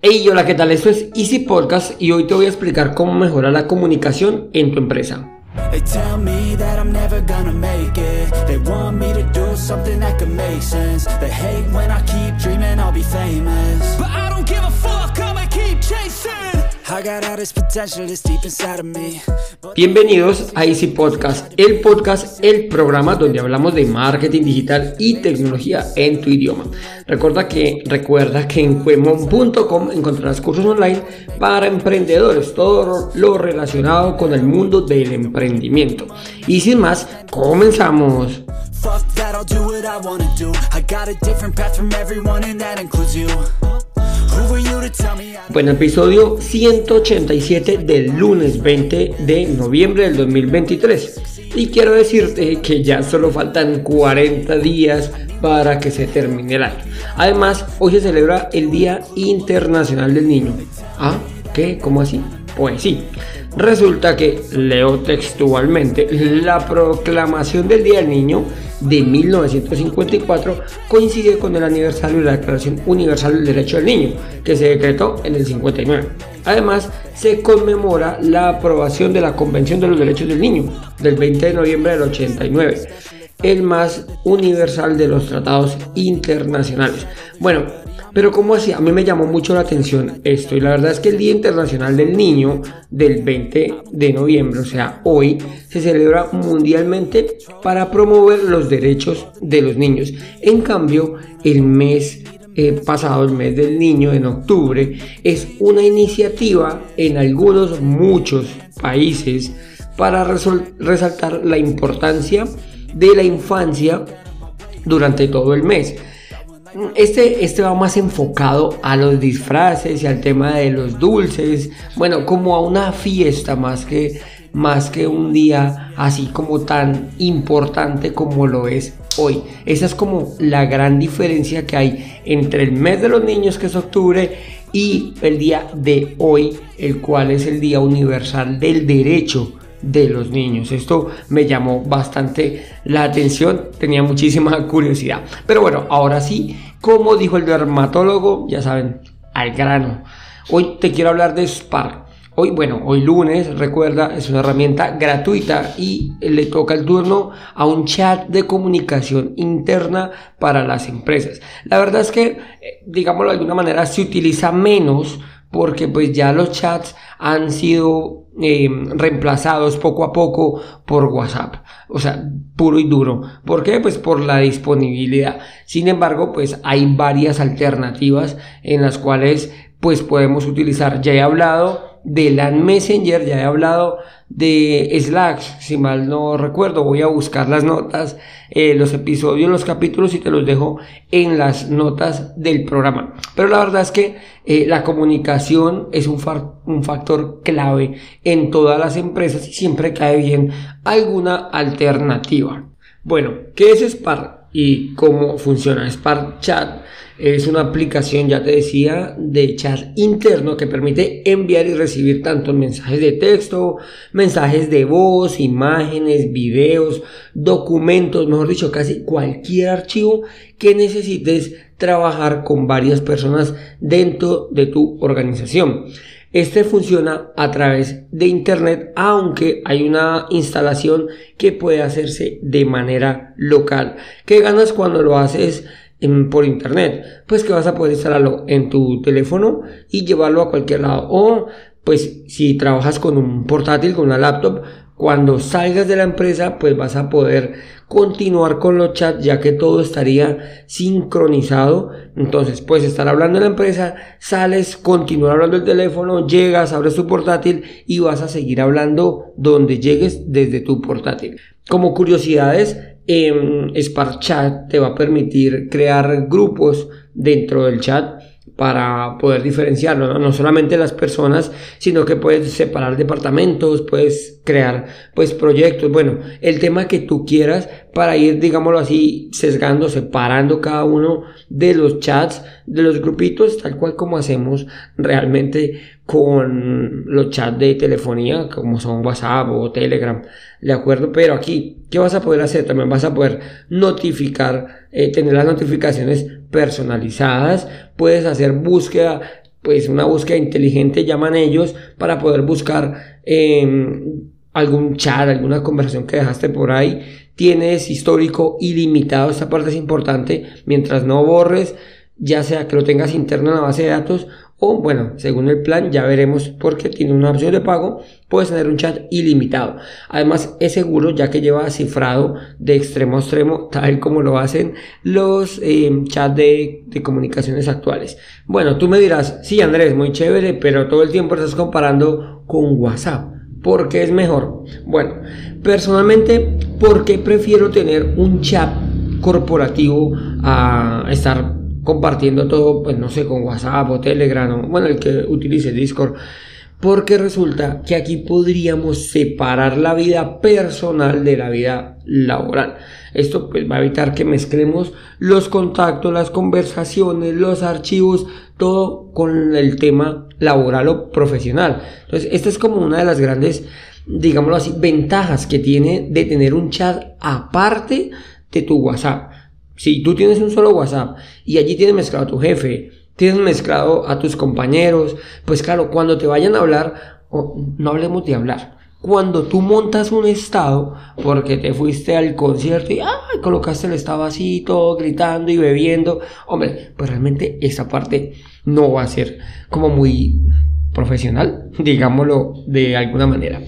Hey, hola, ¿qué tal? Esto es Easy Podcast y hoy te voy a explicar cómo mejorar la comunicación en tu empresa. Bienvenidos a Easy Podcast, el podcast, el programa donde hablamos de marketing digital y tecnología en tu idioma. Recuerda que, recuerda que en cuemon.com encontrarás cursos online para emprendedores, todo lo relacionado con el mundo del emprendimiento. Y sin más, comenzamos. Bueno, episodio 187 del lunes 20 de noviembre del 2023. Y quiero decirte que ya solo faltan 40 días para que se termine el año. Además, hoy se celebra el Día Internacional del Niño. ¿Ah? ¿Qué? ¿Cómo así? Pues sí. Resulta que, leo textualmente, la proclamación del Día del Niño de 1954 coincide con el aniversario de la Declaración Universal del Derecho del Niño, que se decretó en el 59. Además, se conmemora la aprobación de la Convención de los Derechos del Niño del 20 de noviembre del 89 el más universal de los tratados internacionales. Bueno, pero como así, a mí me llamó mucho la atención esto y la verdad es que el Día Internacional del Niño del 20 de noviembre, o sea, hoy, se celebra mundialmente para promover los derechos de los niños. En cambio, el mes eh, pasado, el mes del niño, en octubre, es una iniciativa en algunos, muchos países para resaltar la importancia de la infancia durante todo el mes. Este, este va más enfocado a los disfraces y al tema de los dulces, bueno, como a una fiesta más que, más que un día así como tan importante como lo es hoy. Esa es como la gran diferencia que hay entre el mes de los niños, que es octubre, y el día de hoy, el cual es el Día Universal del Derecho de los niños. Esto me llamó bastante la atención, tenía muchísima curiosidad. Pero bueno, ahora sí, como dijo el dermatólogo, ya saben, al grano. Hoy te quiero hablar de Spark. Hoy, bueno, hoy lunes, recuerda, es una herramienta gratuita y le toca el turno a un chat de comunicación interna para las empresas. La verdad es que, eh, digámoslo de alguna manera, se utiliza menos porque pues ya los chats han sido eh, reemplazados poco a poco por WhatsApp. O sea, puro y duro. ¿Por qué? Pues por la disponibilidad. Sin embargo, pues hay varias alternativas en las cuales pues podemos utilizar. Ya he hablado de LAN Messenger, ya he hablado de Slack, si mal no recuerdo, voy a buscar las notas, eh, los episodios, los capítulos y te los dejo en las notas del programa. Pero la verdad es que eh, la comunicación es un, un factor clave en todas las empresas y siempre cae bien alguna alternativa. Bueno, ¿qué es Spark y cómo funciona? Spark Chat es una aplicación, ya te decía, de chat interno que permite enviar y recibir tanto mensajes de texto, mensajes de voz, imágenes, videos, documentos, mejor dicho, casi cualquier archivo que necesites trabajar con varias personas dentro de tu organización. Este funciona a través de internet, aunque hay una instalación que puede hacerse de manera local. ¿Qué ganas cuando lo haces por internet, pues que vas a poder instalarlo en tu teléfono y llevarlo a cualquier lado. O pues si trabajas con un portátil, con una laptop, cuando salgas de la empresa, pues vas a poder continuar con los chats ya que todo estaría sincronizado. Entonces puedes estar hablando en la empresa, sales, continuar hablando el teléfono, llegas, abres tu portátil y vas a seguir hablando donde llegues desde tu portátil. Como curiosidades, eh, Spark Chat te va a permitir crear grupos dentro del chat para poder diferenciarlo, ¿no? solamente las personas, sino que puedes separar departamentos, puedes crear pues proyectos, bueno, el tema que tú quieras para ir, digámoslo así, sesgando, separando cada uno de los chats, de los grupitos, tal cual como hacemos realmente con los chats de telefonía, como son WhatsApp o Telegram, ¿de acuerdo? Pero aquí, ¿qué vas a poder hacer? También vas a poder notificar, eh, tener las notificaciones personalizadas, puedes hacer búsqueda pues una búsqueda inteligente, llaman ellos, para poder buscar em, algún chat, alguna conversación que dejaste por ahí. Tienes histórico ilimitado, esta parte es importante, mientras no borres, ya sea que lo tengas interno en la base de datos o bueno, según el plan ya veremos porque tiene una opción de pago, puedes tener un chat ilimitado. Además es seguro ya que lleva cifrado de extremo a extremo, tal como lo hacen los eh, chats de, de comunicaciones actuales. Bueno, tú me dirás, sí Andrés, muy chévere, pero todo el tiempo estás comparando con WhatsApp. ¿Por qué es mejor? Bueno, personalmente, ¿por qué prefiero tener un chat corporativo a estar compartiendo todo, pues no sé, con WhatsApp o Telegram o bueno, el que utilice Discord. Porque resulta que aquí podríamos separar la vida personal de la vida laboral. Esto pues, va a evitar que mezclemos los contactos, las conversaciones, los archivos, todo con el tema laboral o profesional. Entonces, esta es como una de las grandes, digámoslo así, ventajas que tiene de tener un chat aparte de tu WhatsApp. Si tú tienes un solo WhatsApp y allí tienes mezclado a tu jefe, tienes mezclado a tus compañeros, pues claro, cuando te vayan a hablar, no hablemos de hablar. Cuando tú montas un estado, porque te fuiste al concierto y colocaste el estado así, todo gritando y bebiendo, hombre, pues realmente esa parte no va a ser como muy profesional, digámoslo de alguna manera.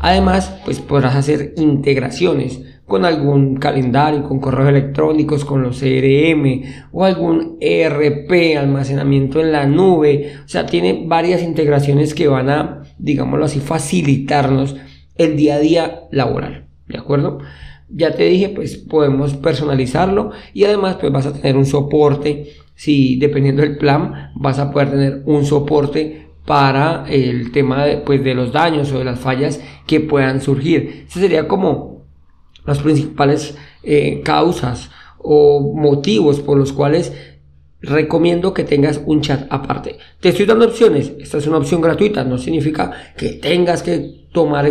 Además, pues podrás hacer integraciones con algún calendario, con correos electrónicos, con los CRM o algún ERP, almacenamiento en la nube. O sea, tiene varias integraciones que van a, digámoslo así, facilitarnos el día a día laboral. ¿De acuerdo? Ya te dije, pues podemos personalizarlo y además pues vas a tener un soporte. Si dependiendo del plan vas a poder tener un soporte para el tema de, pues, de los daños o de las fallas que puedan surgir. Ese sería como las principales eh, causas o motivos por los cuales recomiendo que tengas un chat aparte. Te estoy dando opciones. Esta es una opción gratuita. No significa que tengas que tomar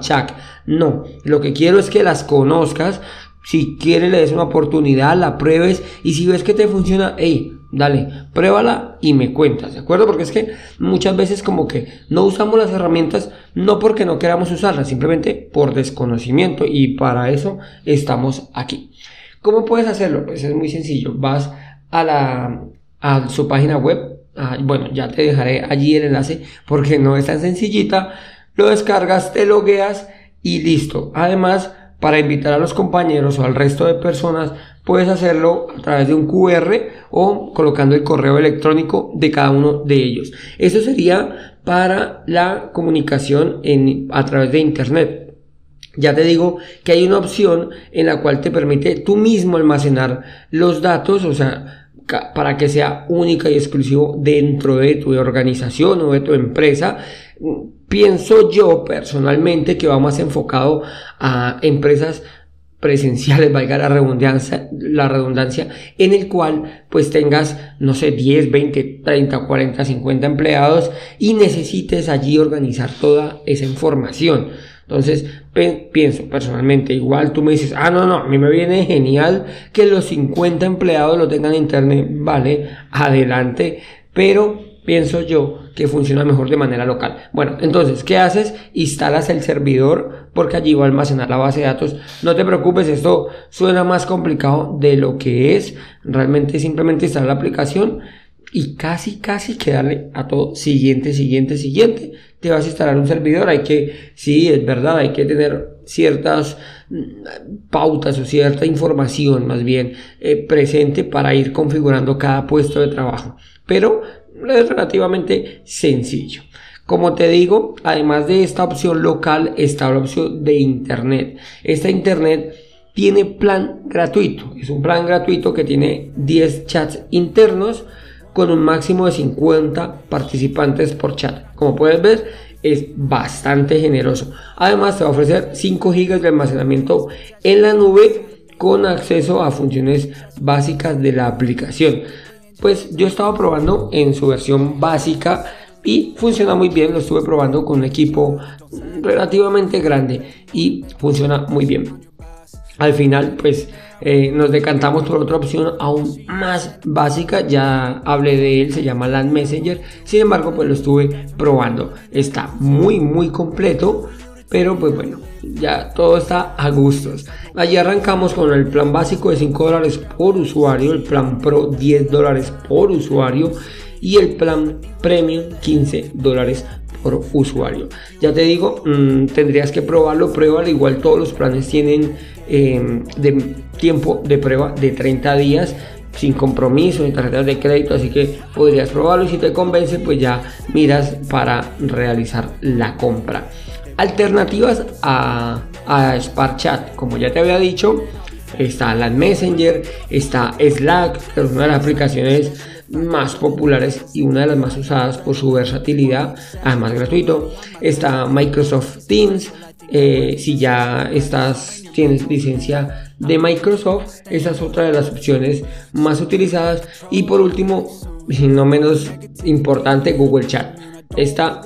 Chat. No. Lo que quiero es que las conozcas. Si quieres le des una oportunidad, la pruebes y si ves que te funciona, hey, dale, pruébala y me cuentas, ¿de acuerdo? Porque es que muchas veces como que no usamos las herramientas no porque no queramos usarlas, simplemente por desconocimiento y para eso estamos aquí. ¿Cómo puedes hacerlo? Pues es muy sencillo, vas a la a su página web, bueno, ya te dejaré allí el enlace porque no es tan sencillita, lo descargas, te logueas y listo. Además, para invitar a los compañeros o al resto de personas puedes hacerlo a través de un QR o colocando el correo electrónico de cada uno de ellos. Eso sería para la comunicación en, a través de Internet. Ya te digo que hay una opción en la cual te permite tú mismo almacenar los datos, o sea, para que sea única y exclusivo dentro de tu organización o de tu empresa. Pienso yo personalmente que va más enfocado a empresas presenciales, valga la redundancia, la redundancia, en el cual pues tengas, no sé, 10, 20, 30, 40, 50 empleados y necesites allí organizar toda esa información. Entonces, pienso personalmente, igual tú me dices, ah, no, no, a mí me viene genial que los 50 empleados lo tengan en internet, vale, adelante, pero pienso yo que funciona mejor de manera local. Bueno, entonces, ¿qué haces? Instalas el servidor porque allí va a almacenar la base de datos. No te preocupes, esto suena más complicado de lo que es. Realmente simplemente instalar la aplicación y casi, casi que darle a todo siguiente, siguiente, siguiente. Te vas a instalar un servidor, hay que, sí, es verdad, hay que tener ciertas mm, pautas o cierta información más bien eh, presente para ir configurando cada puesto de trabajo. Pero es relativamente sencillo. Como te digo, además de esta opción local, está la opción de Internet. Esta Internet tiene plan gratuito. Es un plan gratuito que tiene 10 chats internos con un máximo de 50 participantes por chat. Como puedes ver, es bastante generoso. Además, te va a ofrecer 5 GB de almacenamiento en la nube con acceso a funciones básicas de la aplicación pues yo estaba probando en su versión básica y funciona muy bien, lo estuve probando con un equipo relativamente grande y funciona muy bien. Al final, pues eh, nos decantamos por otra opción aún más básica, ya hablé de él, se llama Land Messenger, sin embargo pues lo estuve probando, está muy muy completo, pero pues bueno, ya todo está a gustos. Allí arrancamos con el plan básico de 5 dólares por usuario, el plan Pro 10 dólares por usuario y el plan Premium 15 dólares por usuario. Ya te digo, mm, tendrías que probarlo, pruébalo. Igual todos los planes tienen em, de tiempo de prueba de 30 días sin compromiso ni tarjetas de crédito, así que podrías probarlo y si te convence, pues ya miras para realizar la compra. Alternativas a, a Chat como ya te había dicho, está la Messenger, está Slack, que es una de las aplicaciones más populares y una de las más usadas por su versatilidad, además gratuito. Está Microsoft Teams, eh, si ya estás, tienes licencia de Microsoft, esa es otra de las opciones más utilizadas. Y por último, no menos importante, Google Chat esta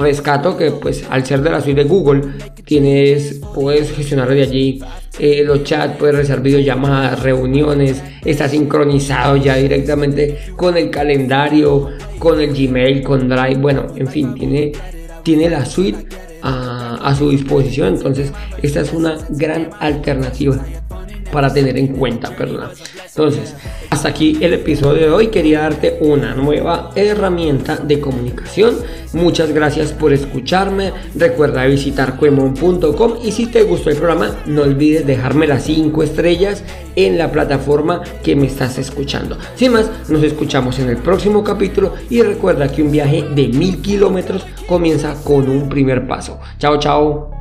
rescato que pues al ser de la suite de Google tienes puedes gestionar de allí eh, los chats puedes realizar videollamadas reuniones está sincronizado ya directamente con el calendario con el Gmail con Drive bueno en fin tiene tiene la suite a, a su disposición entonces esta es una gran alternativa para tener en cuenta, perdona. Entonces, hasta aquí el episodio de hoy. Quería darte una nueva herramienta de comunicación. Muchas gracias por escucharme. Recuerda visitar cuemon.com y si te gustó el programa, no olvides dejarme las 5 estrellas en la plataforma que me estás escuchando. Sin más, nos escuchamos en el próximo capítulo y recuerda que un viaje de mil kilómetros comienza con un primer paso. Chao, chao.